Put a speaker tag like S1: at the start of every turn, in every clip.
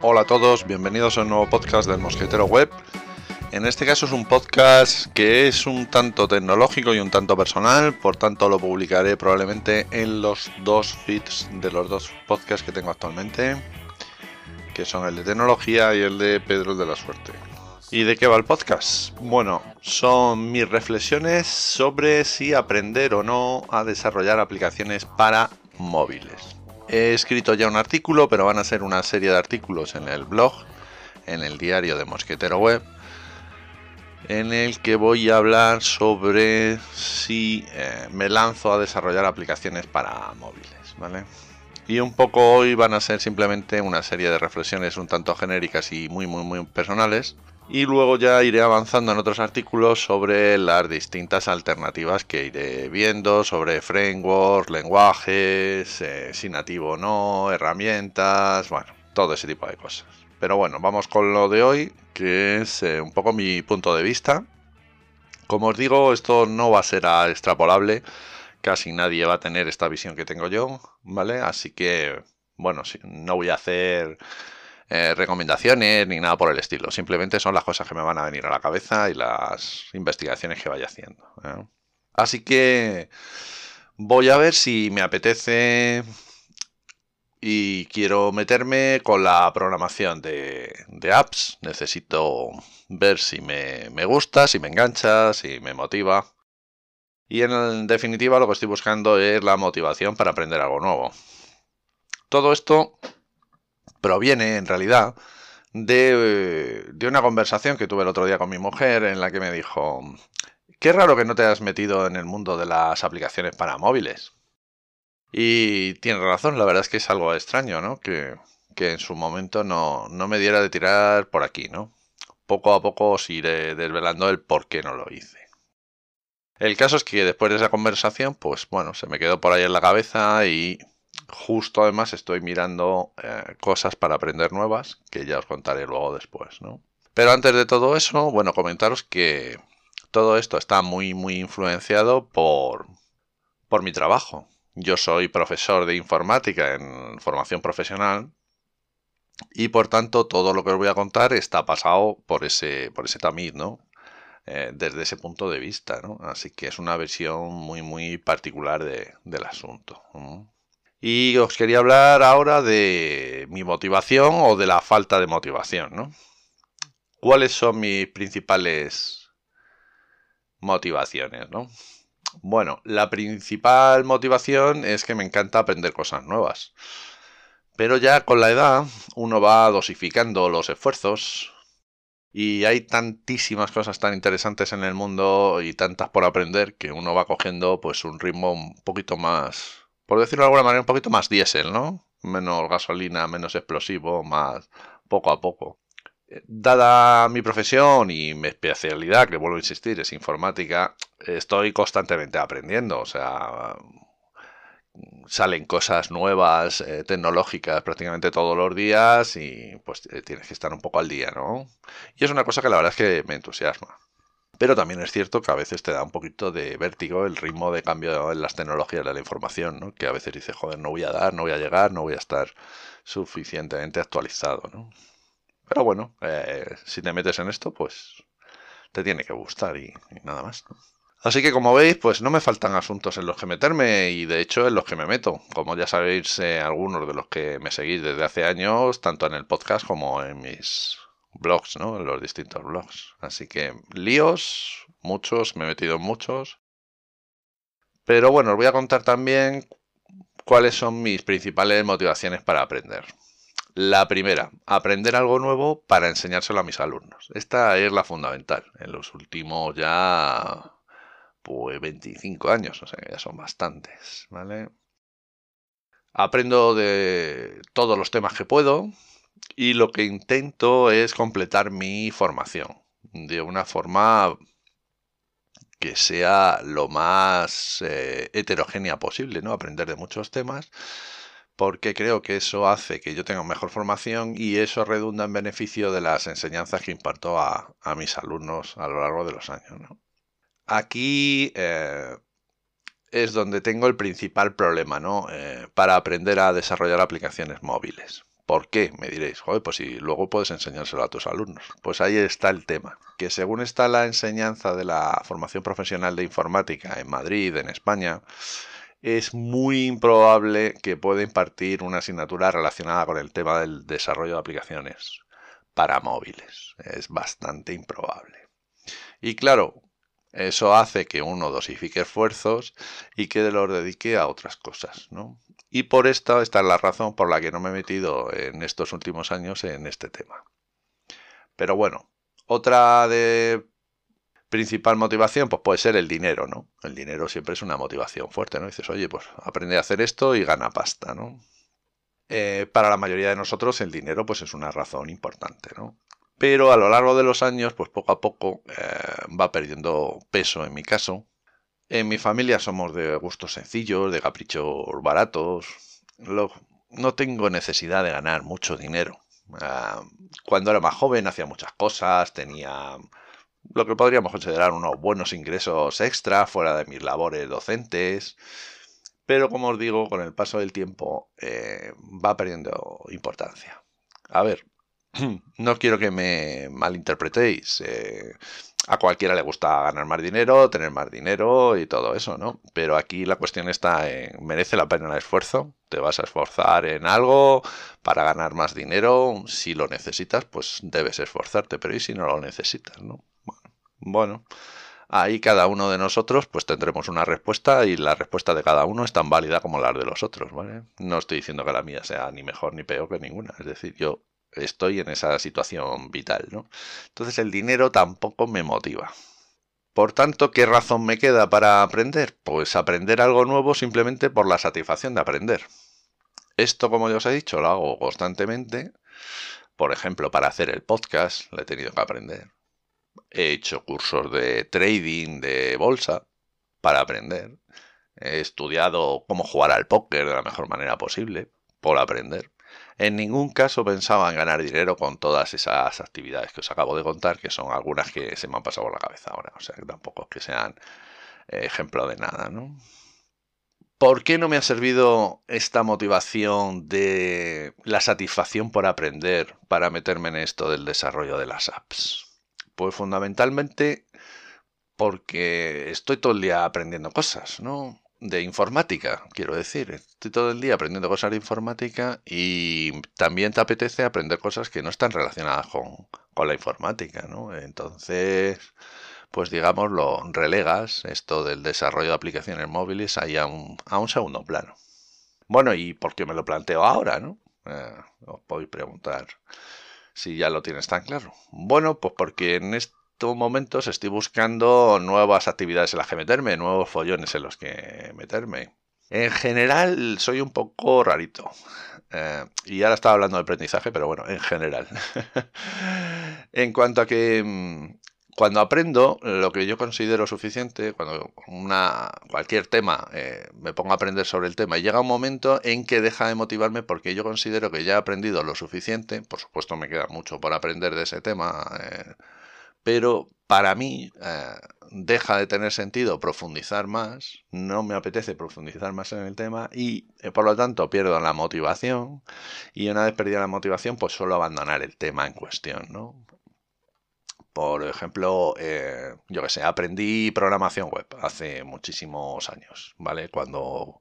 S1: Hola a todos, bienvenidos a un nuevo podcast del Mosquetero Web. En este caso es un podcast que es un tanto tecnológico y un tanto personal, por tanto lo publicaré probablemente en los dos feeds de los dos podcasts que tengo actualmente, que son el de tecnología y el de Pedro de la Suerte. ¿Y de qué va el podcast? Bueno, son mis reflexiones sobre si aprender o no a desarrollar aplicaciones para móviles. He escrito ya un artículo, pero van a ser una serie de artículos en el blog, en el diario de Mosquetero Web, en el que voy a hablar sobre si eh, me lanzo a desarrollar aplicaciones para móviles, ¿vale? Y un poco hoy van a ser simplemente una serie de reflexiones un tanto genéricas y muy muy muy personales. Y luego ya iré avanzando en otros artículos sobre las distintas alternativas que iré viendo, sobre frameworks, lenguajes, eh, si nativo o no, herramientas, bueno, todo ese tipo de cosas. Pero bueno, vamos con lo de hoy, que es eh, un poco mi punto de vista. Como os digo, esto no va a ser extrapolable, casi nadie va a tener esta visión que tengo yo, ¿vale? Así que, bueno, no voy a hacer eh, recomendaciones ni nada por el estilo, simplemente son las cosas que me van a venir a la cabeza y las investigaciones que vaya haciendo. ¿eh? Así que voy a ver si me apetece y quiero meterme con la programación de, apps. Necesito ver si me, gusta, si me engancha, si me motiva. Y en definitiva lo que estoy buscando es la motivación para aprender algo nuevo. Todo esto proviene en realidad de, de, una conversación que tuve el otro día con mi mujer en la que me dijo, qué raro que no te hayas metido en el mundo de las aplicaciones para móviles. Y tiene razón, la verdad es que es algo extraño, ¿no? Que, en su momento no, no, me diera de tirar por aquí, ¿no? Poco a poco os iré desvelando el por qué no lo hice. El caso es que después de esa conversación, pues bueno, se me quedó por ahí en la cabeza y justo además estoy mirando eh, cosas para aprender nuevas, que ya os contaré luego después, ¿no? Pero antes de todo eso, bueno, comentaros que todo esto está muy, muy influenciado por, por mi trabajo. Yo soy profesor de informática en formación profesional y por tanto todo lo que os voy a contar está pasado por ese, por ese tamiz, ¿no? Eh, desde ese punto de vista, ¿no? Así que es una versión muy, muy particular del asunto. Y os quería hablar ahora de mi motivación o de la falta de motivación, ¿no? ¿Cuáles son mis principales motivaciones, ¿no? Bueno, la principal motivación es que me encanta aprender cosas nuevas. Pero ya con la edad uno va dosificando los esfuerzos y hay tantísimas cosas tan interesantes en el mundo y tantas por aprender que uno va cogiendo pues un ritmo un poquito más, por decirlo de alguna manera, un poquito más diésel, ¿no? Menos gasolina, menos explosivo, más poco a poco. Dada mi profesión y mi especialidad, que vuelvo a insistir, es informática, estoy constantemente aprendiendo. O sea, salen cosas nuevas, eh, tecnológicas prácticamente todos los días y pues eh, tienes que estar un poco al día, ¿no? Y es una cosa que la verdad es que me entusiasma. Pero también es cierto que a veces te da un poquito de vértigo el ritmo de cambio en las tecnologías de la información, ¿no? Que a veces dices, joder, no voy a dar, no voy a llegar, no voy a estar suficientemente actualizado, ¿no? Pero bueno, eh, si te metes en esto, pues te tiene que gustar y, nada más. Así que como veis, pues no me faltan asuntos en los que meterme y de hecho en los que me meto. Como ya sabéis, eh, algunos de los que me seguís desde hace años, tanto en el podcast como en mis blogs, ¿no? Los distintos blogs. Así que líos, muchos, me he metido en muchos. Pero bueno, os voy a contar también cuáles son mis principales motivaciones para aprender. La primera, aprender algo nuevo para enseñárselo a mis alumnos. Esta es la fundamental. En los últimos ya pues 25 años, o sea ya son bastantes, ¿vale? Aprendo de todos los temas que puedo y lo que intento es completar mi formación de una forma que sea lo más eh, heterogénea posible, ¿no? Aprender de muchos temas porque creo que eso hace que yo tenga mejor formación y eso redunda en beneficio de las enseñanzas que imparto a, mis alumnos a lo largo de los años. Aquí eh, es donde tengo el principal problema ¿no? Eh, para aprender a desarrollar aplicaciones móviles. ¿Por qué? Me diréis, joder, pues si luego puedes enseñárselo a tus alumnos. Pues ahí está el tema, que según está la enseñanza de la formación profesional de informática en Madrid, en España, es muy improbable que pueda impartir una asignatura relacionada con el tema del desarrollo de aplicaciones para móviles. Es bastante improbable. Y claro, eso hace que uno dosifique esfuerzos y que los dedique a otras cosas, ¿no? Y por esta, es la razón por la que no me he metido en estos últimos años en este tema. Pero bueno, otra de principal motivación, pues puede ser el dinero, ¿no? El dinero siempre es una motivación fuerte, ¿no? dices, oye, pues aprende a hacer esto y gana pasta, ¿no? Eh, para la mayoría de nosotros el dinero, pues es una razón importante, ¿no? Pero a lo largo de los años, pues poco a poco eh, va perdiendo peso en mi caso. En mi familia somos de gustos sencillos, de caprichos baratos. no tengo necesidad de ganar mucho dinero. Ah, cuando era más joven hacía muchas cosas, tenía lo que podríamos considerar unos buenos ingresos extra fuera de mis labores docentes. Pero como os digo, con el paso del tiempo eh, va perdiendo importancia. A ver, no quiero que me malinterpretéis. Eh, a cualquiera le gusta ganar más dinero, tener más dinero y todo eso, ¿no? Pero aquí la cuestión está en, ¿merece la pena el esfuerzo? ¿Te vas a esforzar en algo para ganar más dinero? Si lo necesitas, pues debes esforzarte, pero ¿y si no lo necesitas, no? Bueno, ahí cada uno de nosotros pues tendremos una respuesta y la respuesta de cada uno es tan válida como la de los otros, ¿vale? No estoy diciendo que la mía sea ni mejor ni peor que ninguna, es decir, yo estoy en esa situación vital, ¿no? Entonces el dinero tampoco me motiva. Por tanto, ¿qué razón me queda para aprender? Pues aprender algo nuevo simplemente por la satisfacción de aprender. Esto, como ya os he dicho, lo hago constantemente. Por ejemplo, para hacer el podcast, lo he tenido que aprender. He hecho cursos de trading, de bolsa, para aprender. He estudiado cómo jugar al póker de la mejor manera posible, por aprender. En ningún caso pensaba en ganar dinero con todas esas actividades que os acabo de contar, que son algunas que se me han pasado por la cabeza ahora. O sea, que tampoco es que sean eh, ejemplo de nada, ¿no? ¿Por qué no me ha servido esta motivación de la satisfacción por aprender para meterme en esto del desarrollo de las apps? Pues fundamentalmente porque estoy todo el día aprendiendo cosas, ¿no? De informática, quiero decir. Estoy todo el día aprendiendo cosas de informática y también te apetece aprender cosas que no están relacionadas con, la informática, ¿no? Entonces, pues digamos, lo relegas esto del desarrollo de aplicaciones móviles ahí a un, a un segundo plano. Bueno, ¿y por qué me lo planteo ahora, no? Eh, os podéis preguntar si ya lo tienes tan claro? Bueno, pues porque en estos momentos estoy buscando nuevas actividades en las que meterme, nuevos follones en los que meterme. En general soy un poco rarito. Eh, y ahora estaba hablando de aprendizaje, pero bueno, en general. en cuanto a que mm, cuando aprendo lo que yo considero suficiente, cuando una, cualquier tema eh, me pongo a aprender sobre el tema y llega un momento en que deja de motivarme porque yo considero que ya he aprendido lo suficiente, por supuesto me queda mucho por aprender de ese tema, eh, pero para mí eh, deja de tener sentido profundizar más, no me apetece profundizar más en el tema y por lo tanto pierdo la motivación y una vez perdida la motivación pues suelo abandonar el tema en cuestión, ¿no? Por ejemplo, eh, yo que sé, aprendí programación web hace muchísimos años, ¿vale? Cuando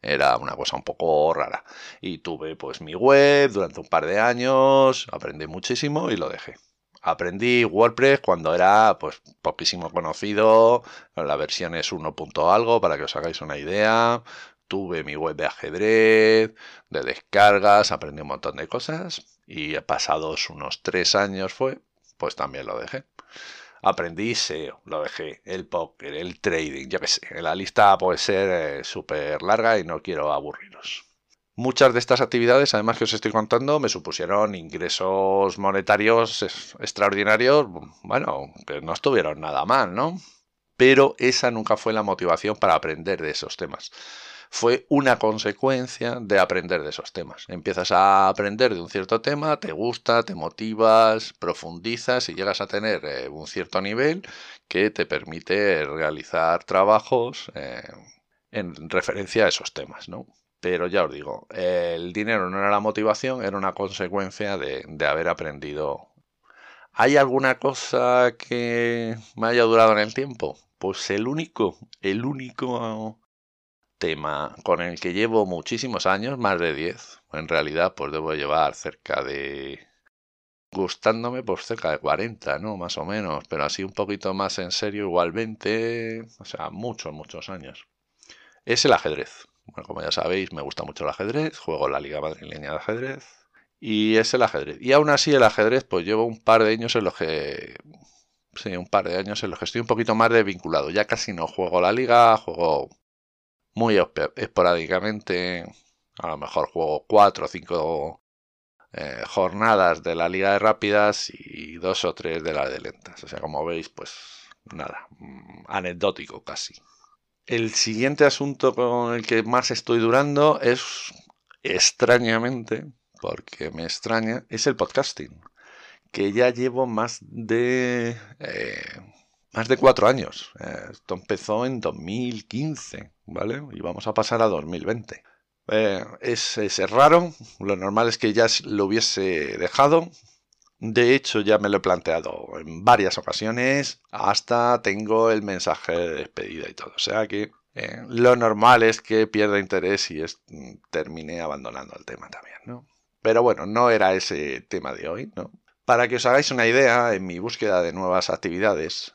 S1: era una cosa un poco rara. Y tuve pues mi web durante un par de años, aprendí muchísimo y lo dejé. Aprendí WordPress cuando era pues poquísimo conocido, la versión es 1. algo para que os hagáis una idea. Tuve mi web de ajedrez, de descargas, aprendí un montón de cosas y pasados unos tres años fue, pues también lo dejé. Aprendí SEO, lo dejé, el póker, el trading, yo qué sé. La lista puede ser eh, súper larga y no quiero aburriros. Muchas de estas actividades, además que os estoy contando, me supusieron ingresos monetarios extraordinarios, bueno, que no estuvieron nada mal, ¿no? Pero esa nunca fue la motivación para aprender de esos temas fue una consecuencia de aprender de esos temas. Empiezas a aprender de un cierto tema, te gusta, te motivas, profundizas y llegas a tener eh, un cierto nivel que te permite realizar trabajos eh, en referencia a esos temas, ¿no? Pero ya os digo, el dinero no era la motivación, era una consecuencia de, de haber aprendido. ¿Hay alguna cosa que me haya durado en el tiempo? Pues el único, el único tema con el que llevo muchísimos años, más de 10. En realidad, pues debo llevar cerca de... Gustándome, pues cerca de 40, ¿no? Más o menos. Pero así un poquito más en serio, igual 20. O sea, muchos, muchos años. Es el ajedrez. Bueno, como ya sabéis, me gusta mucho el ajedrez. Juego la Liga Madrileña de Ajedrez. Y es el ajedrez. Y aún así el ajedrez, pues llevo un par de años en los que... Sí, un par de años en los que estoy un poquito más desvinculado. Ya casi no juego la liga, juego muy esporádicamente. A lo mejor juego cuatro o cinco eh, jornadas de la liga de rápidas y dos o tres de la de lentas. O sea, como veis, pues nada, mm, anecdótico casi. El siguiente asunto con el que más estoy durando es, extrañamente, porque me extraña, es el podcasting, que ya llevo más de... Eh, más de cuatro años. Eh, esto empezó en 2015, ¿vale? Y vamos a pasar a 2020. Eh, es, es, raro, lo normal es que ya lo hubiese dejado. De hecho, ya me lo he planteado en varias ocasiones, hasta tengo el mensaje de despedida y todo. O sea que eh, lo normal es que pierda interés y es, termine abandonando el tema también, ¿no? Pero bueno, no era ese tema de hoy, ¿no? Para que os hagáis una idea, en mi búsqueda de nuevas actividades,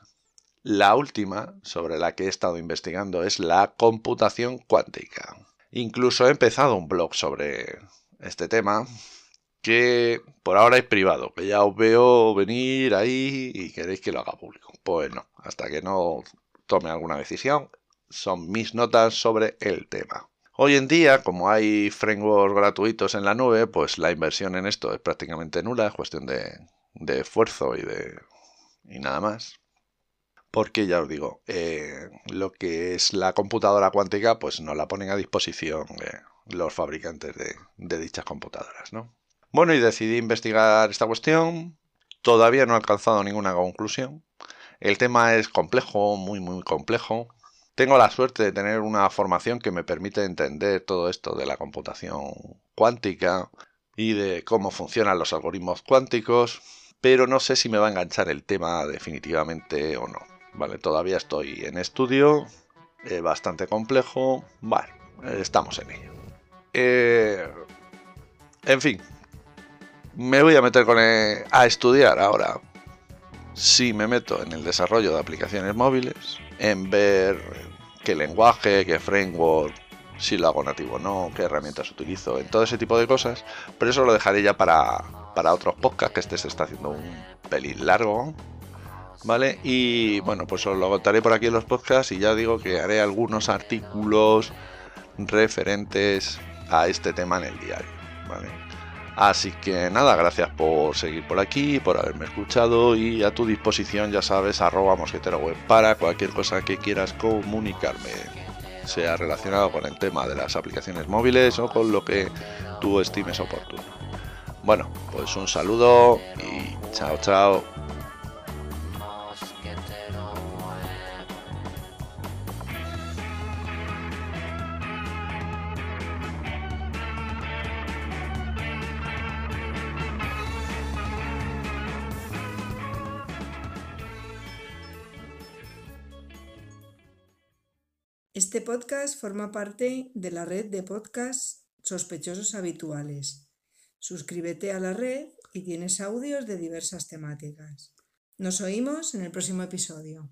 S1: la última sobre la que he estado investigando es la computación cuántica. Incluso he empezado un blog sobre este tema que por ahora es privado, que ya os veo venir ahí y queréis que lo haga público. Pues no, hasta que no tome alguna decisión, son mis notas sobre el tema. Hoy en día, como hay frameworks gratuitos en la nube, pues la inversión en esto es prácticamente nula, es cuestión de, de esfuerzo y de y nada más porque ya os digo, eh, lo que es la computadora cuántica, pues nos la ponen a disposición eh, los fabricantes de, dichas computadoras, ¿no? Bueno, y decidí investigar esta cuestión. Todavía no he alcanzado ninguna conclusión. El tema es complejo, muy, muy complejo. Tengo la suerte de tener una formación que me permite entender todo esto de la computación cuántica y de cómo funcionan los algoritmos cuánticos, pero no sé si me va a enganchar el tema definitivamente o no. Vale, todavía estoy en estudio, bastante complejo. Vale, estamos en ello. Eh, en fin, me voy a meter con a estudiar ahora. Si me meto en el desarrollo de aplicaciones móviles, en ver qué lenguaje, qué framework, si lo hago nativo o no, qué herramientas utilizo, en todo ese tipo de cosas. Pero eso lo dejaré ya para, para otros podcasts, que este se está haciendo un pelín largo. ¿vale? Y bueno, pues os lo contaré por aquí en los podcasts y ya digo que haré algunos artículos referentes a este tema en el diario, ¿vale? Así que nada, gracias por seguir por aquí, por haberme escuchado y a tu disposición, ya sabes, arroba mosquetero web para cualquier cosa que quieras comunicarme, sea relacionado con el tema de las aplicaciones móviles o con lo que tú estimes oportuno. Bueno, pues un saludo y chao, chao.
S2: Este podcast forma parte de la red de podcasts sospechosos habituales. Suscríbete a la red y tienes audios de diversas temáticas. Nos oímos en el próximo episodio.